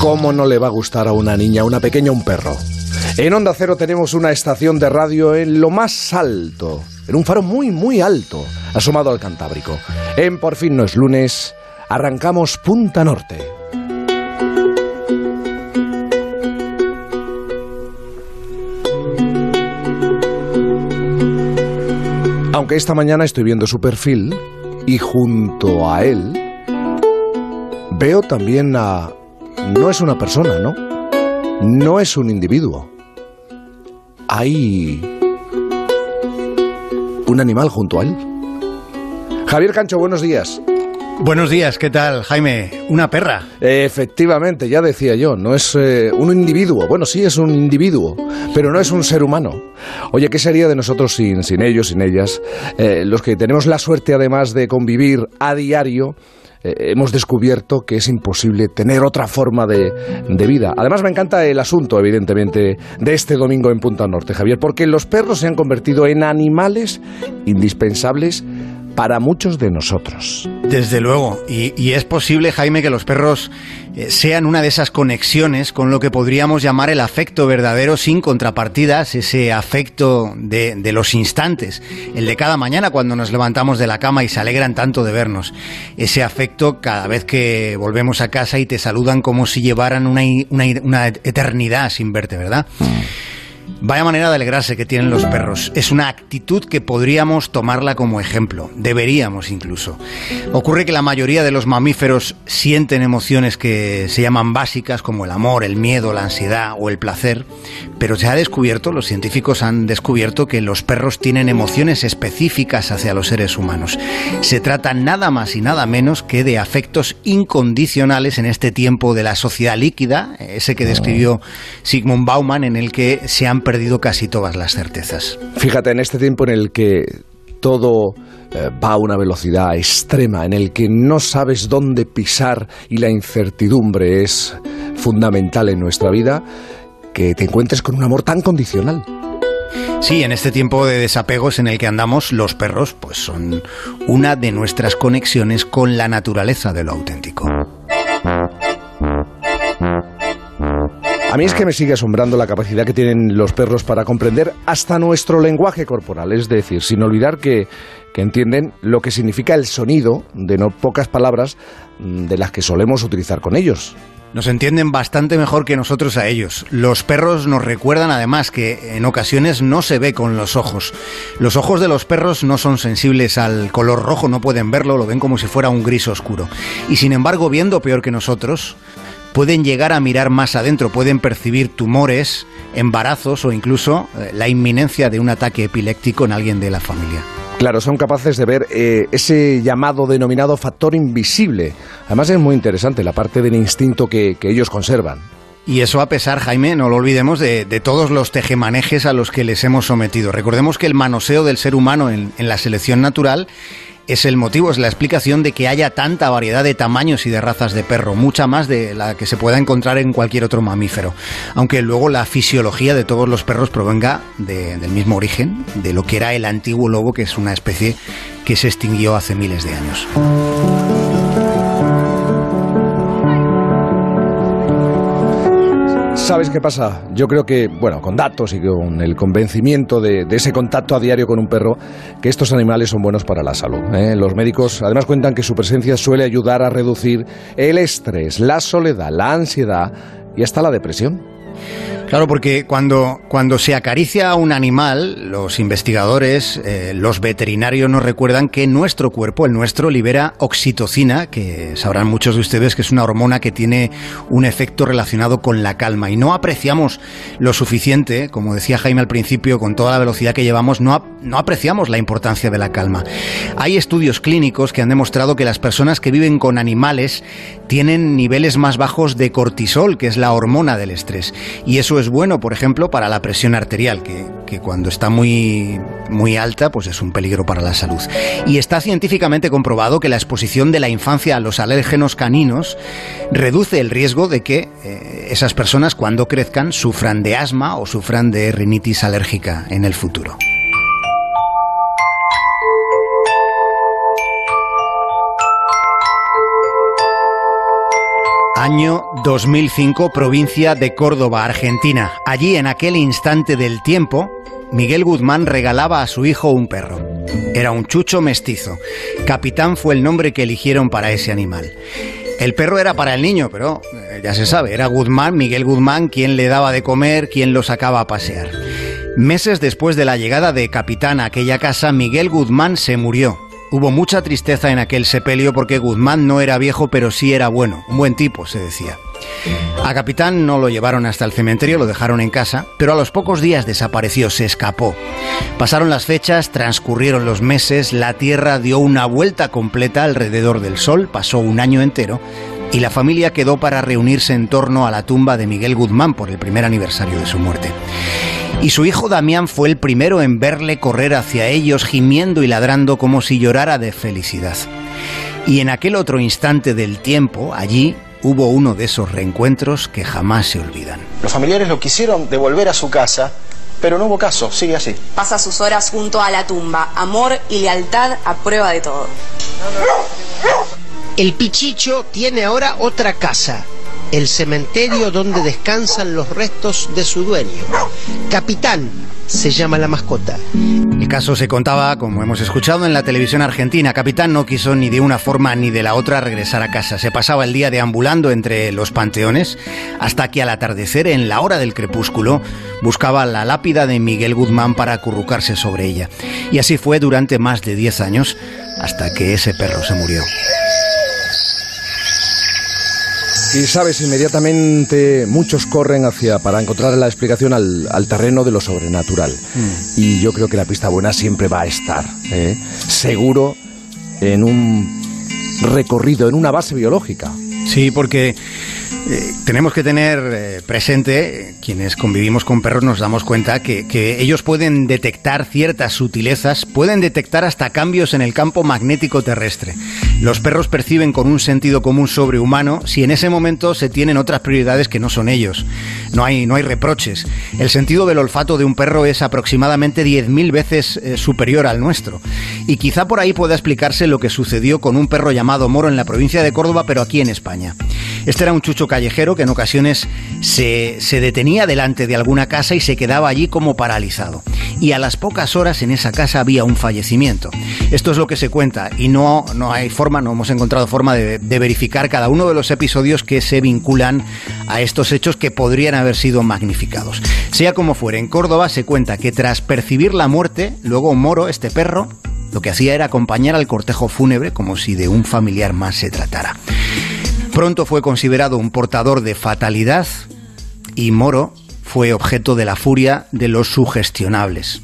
¿Cómo no le va a gustar a una niña, una pequeña, un perro? En Onda Cero tenemos una estación de radio en lo más alto, en un faro muy, muy alto, asomado al Cantábrico. En Por fin no es lunes, arrancamos Punta Norte. Aunque esta mañana estoy viendo su perfil y junto a él veo también a... No es una persona, ¿no? No es un individuo. Hay un animal junto a él. Javier Cancho, buenos días. Buenos días, ¿qué tal, Jaime? Una perra. Efectivamente, ya decía yo, no es eh, un individuo. Bueno, sí es un individuo, pero no es un ser humano. Oye, ¿qué sería de nosotros sin, sin ellos, sin ellas? Eh, los que tenemos la suerte, además de convivir a diario, eh, hemos descubierto que es imposible tener otra forma de, de, vida. Además, me encanta el asunto, evidentemente, de este domingo en Punta Norte, Javier, porque los perros se han convertido en animales indispensables para muchos de nosotros. Desde luego, y, es posible, Jaime, que los perros eh, sean una de esas conexiones con lo que podríamos llamar el afecto verdadero sin contrapartidas, ese afecto de, los instantes, el de cada mañana cuando nos levantamos de la cama y se alegran tanto de vernos, ese afecto cada vez que volvemos a casa y te saludan como si llevaran una eternidad sin verte, ¿verdad? Vaya manera de alegrarse que tienen los perros. Es una actitud que podríamos tomarla como ejemplo. Deberíamos incluso. Ocurre que la mayoría de los mamíferos sienten emociones que se llaman básicas como el amor, el miedo, la ansiedad o el placer. Pero se ha descubierto, los científicos han descubierto que los perros tienen emociones específicas hacia los seres humanos. Se trata nada más y nada menos que de afectos incondicionales en este tiempo de la sociedad líquida, ese que describió Sigmund Bauman, en el que se han perdido casi todas las certezas. Fíjate, en este tiempo en el que todo eh, va a una velocidad extrema, en el que no sabes dónde pisar y la incertidumbre es fundamental en nuestra vida, que te encuentres con un amor tan condicional. Sí, en este tiempo de desapegos en el que andamos, los perros pues son una de nuestras conexiones con la naturaleza de lo auténtico. Mí es que me sigue asombrando la capacidad que tienen los perros para comprender hasta nuestro lenguaje corporal, es decir, sin olvidar que, que entienden lo que significa el sonido de no pocas palabras de las que solemos utilizar con ellos. Nos entienden bastante mejor que nosotros a ellos. Los perros nos recuerdan además que en ocasiones no se ve con los ojos. Los ojos de los perros no son sensibles al color rojo, no pueden verlo, lo ven como si fuera un gris oscuro. Y sin embargo, viendo peor que nosotros, pueden llegar a mirar más adentro, pueden percibir tumores, embarazos o incluso eh, la inminencia de un ataque epiléptico en alguien de la familia. Claro, son capaces de ver eh, ese llamado denominado factor invisible. Además es muy interesante la parte del instinto que, que ellos conservan. Y eso a pesar, Jaime, no lo olvidemos, de, de, todos los tejemanejes a los que les hemos sometido. Recordemos que el manoseo del ser humano en, en la selección natural es el motivo, es la explicación de que haya tanta variedad de tamaños y de razas de perro, mucha más de la que se pueda encontrar en cualquier otro mamífero. Aunque luego la fisiología de todos los perros provenga de, del mismo origen, de lo que era el antiguo lobo, que es una especie que se extinguió hace miles de años. ¿Sabes qué pasa? Yo creo que, bueno, con datos y con el convencimiento de, ese contacto a diario con un perro, que estos animales son buenos para la salud. ¿eh? Los médicos además cuentan que su presencia suele ayudar a reducir el estrés, la soledad, la ansiedad y hasta la depresión. Claro, porque cuando, cuando se acaricia a un animal, los investigadores, eh, los veterinarios nos recuerdan que nuestro cuerpo, el nuestro, libera oxitocina, que sabrán muchos de ustedes que es una hormona que tiene un efecto relacionado con la calma. Y no apreciamos lo suficiente, como decía Jaime al principio, con toda la velocidad que llevamos, no, no apreciamos la importancia de la calma. Hay estudios clínicos que han demostrado que las personas que viven con animales tienen niveles más bajos de cortisol, que es la hormona del estrés. Y eso es bueno, por ejemplo, para la presión arterial, que, que, cuando está muy, muy alta, pues es un peligro para la salud. Y está científicamente comprobado que la exposición de la infancia a los alérgenos caninos reduce el riesgo de que eh, esas personas cuando crezcan sufran de asma o sufran de rinitis alérgica en el futuro. Año 2005, provincia de Córdoba, Argentina. Allí, en aquel instante del tiempo, Miguel Guzmán regalaba a su hijo un perro. Era un chucho mestizo. Capitán fue el nombre que eligieron para ese animal. El perro era para el niño, pero eh, ya se sabe, era Guzmán, Miguel Guzmán, quien le daba de comer, quien lo sacaba a pasear. Meses después de la llegada de Capitán a aquella casa, Miguel Guzmán se murió. Hubo mucha tristeza en aquel sepelio porque Guzmán no era viejo, pero sí era bueno, un buen tipo, se decía. A Capitán no lo llevaron hasta el cementerio, lo dejaron en casa, pero a los pocos días desapareció, se escapó. Pasaron las fechas, transcurrieron los meses, la Tierra dio una vuelta completa alrededor del Sol, pasó un año entero, y la familia quedó para reunirse en torno a la tumba de Miguel Guzmán por el primer aniversario de su muerte. Y su hijo Damián fue el primero en verle correr hacia ellos, gimiendo y ladrando como si llorara de felicidad. Y en aquel otro instante del tiempo, allí, hubo uno de esos reencuentros que jamás se olvidan. Los familiares lo quisieron devolver a su casa, pero no hubo caso, sigue así. Pasa sus horas junto a la tumba, amor y lealtad a prueba de todo. El Pichicho tiene ahora otra casa, el cementerio donde descansan los restos de su dueño. Capitán se llama la mascota. El caso se contaba, como hemos escuchado, en la televisión argentina. Capitán no quiso ni de una forma ni de la otra regresar a casa. Se pasaba el día deambulando entre los panteones hasta que al atardecer, en la hora del crepúsculo, buscaba la lápida de Miguel Guzmán para acurrucarse sobre ella. Y así fue durante más de 10 años hasta que ese perro se murió. Y sabes, inmediatamente muchos corren hacia para encontrar la explicación al, al terreno de lo sobrenatural. Mm. Y yo creo que la pista buena siempre va a estar, ¿eh? seguro, en un recorrido, en una base biológica. Sí, porque eh, tenemos que tener eh, presente, quienes convivimos con perros nos damos cuenta que, ellos pueden detectar ciertas sutilezas, pueden detectar hasta cambios en el campo magnético terrestre. Los perros perciben con un sentido común sobrehumano si en ese momento se tienen otras prioridades que no son ellos. No hay, no hay reproches. El sentido del olfato de un perro es aproximadamente 10.000 veces eh, superior al nuestro. Y quizá por ahí pueda explicarse lo que sucedió con un perro llamado Moro en la provincia de Córdoba, pero aquí en España. Este era un chucho callejero que en ocasiones se, se, detenía delante de alguna casa y se quedaba allí como paralizado. Y a las pocas horas en esa casa había un fallecimiento. Esto es lo que se cuenta y no, no hay forma, no hemos encontrado forma de, de verificar cada uno de los episodios que se vinculan a estos hechos que podrían haber sido magnificados. Sea como fuere, en Córdoba se cuenta que tras percibir la muerte, luego Moro, este perro, lo que hacía era acompañar al cortejo fúnebre como si de un familiar más se tratara. Pronto fue considerado un portador de fatalidad y Moro fue objeto de la furia de los sugestionables.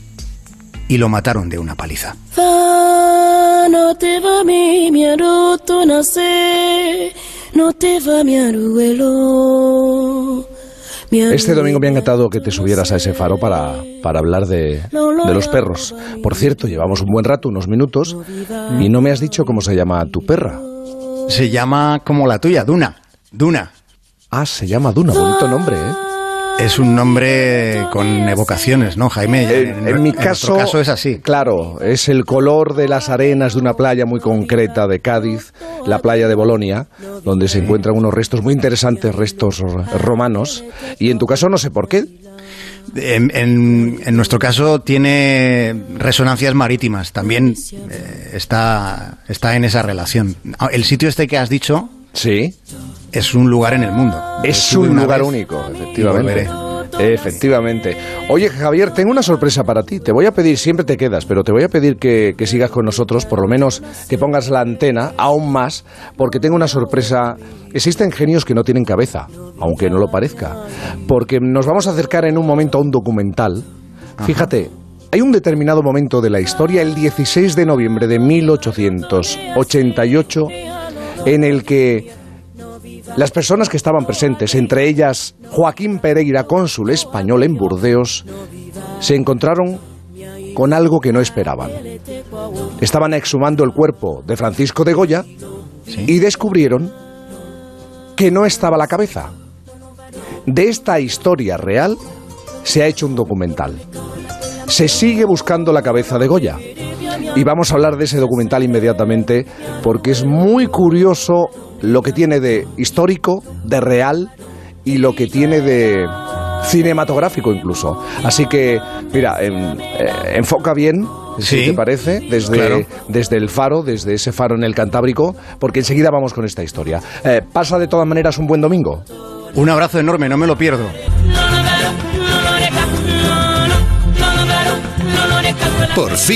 Y lo mataron de una paliza. No te va mi, mi aruto nace, no te va mi aruelo. Este domingo me ha encantado que te subieras a ese faro para, para hablar de, de, los perros. Por cierto, llevamos un buen rato, unos minutos, y no me has dicho cómo se llama tu perra. Se llama como la tuya, Duna. Duna. Ah, se llama Duna, bonito nombre, ¿eh? Es un nombre con evocaciones, ¿no, Jaime? En, en mi caso, en caso es así. Claro, es el color de las arenas de una playa muy concreta de Cádiz, la playa de Bolonia, donde se encuentran unos restos muy interesantes, restos romanos. Y en tu caso no sé por qué. En, en, en, nuestro caso tiene resonancias marítimas, también eh, está, está en esa relación. El sitio este que has dicho sí. es un lugar en el mundo. Es un lugar único, efectivamente. Efectivamente. Oye, Javier, tengo una sorpresa para ti. Te voy a pedir, siempre te quedas, pero te voy a pedir que, que, sigas con nosotros, por lo menos que pongas la antena aún más, porque tengo una sorpresa. Existen genios que no tienen cabeza, aunque no lo parezca, porque nos vamos a acercar en un momento a un documental. Ajá. Fíjate, hay un determinado momento de la historia, el 16 de noviembre de 1888, en el que las personas que estaban presentes, entre ellas Joaquín Pereira, cónsul español en Burdeos, se encontraron con algo que no esperaban. Estaban exhumando el cuerpo de Francisco de Goya ¿Sí? y descubrieron que no estaba la cabeza. De esta historia real se ha hecho un documental. Se sigue buscando la cabeza de Goya. Y vamos a hablar de ese documental inmediatamente porque es muy curioso lo que tiene de histórico, de real y lo que tiene de cinematográfico incluso. Así que, mira, en- eh, enfoca bien, si Sí, te parece, desde, claro. desde el faro, desde ese faro en el Cantábrico, porque enseguida vamos con esta historia. Eh, pasa de todas maneras un buen domingo. Un abrazo enorme, no me lo pierdo. Por fin.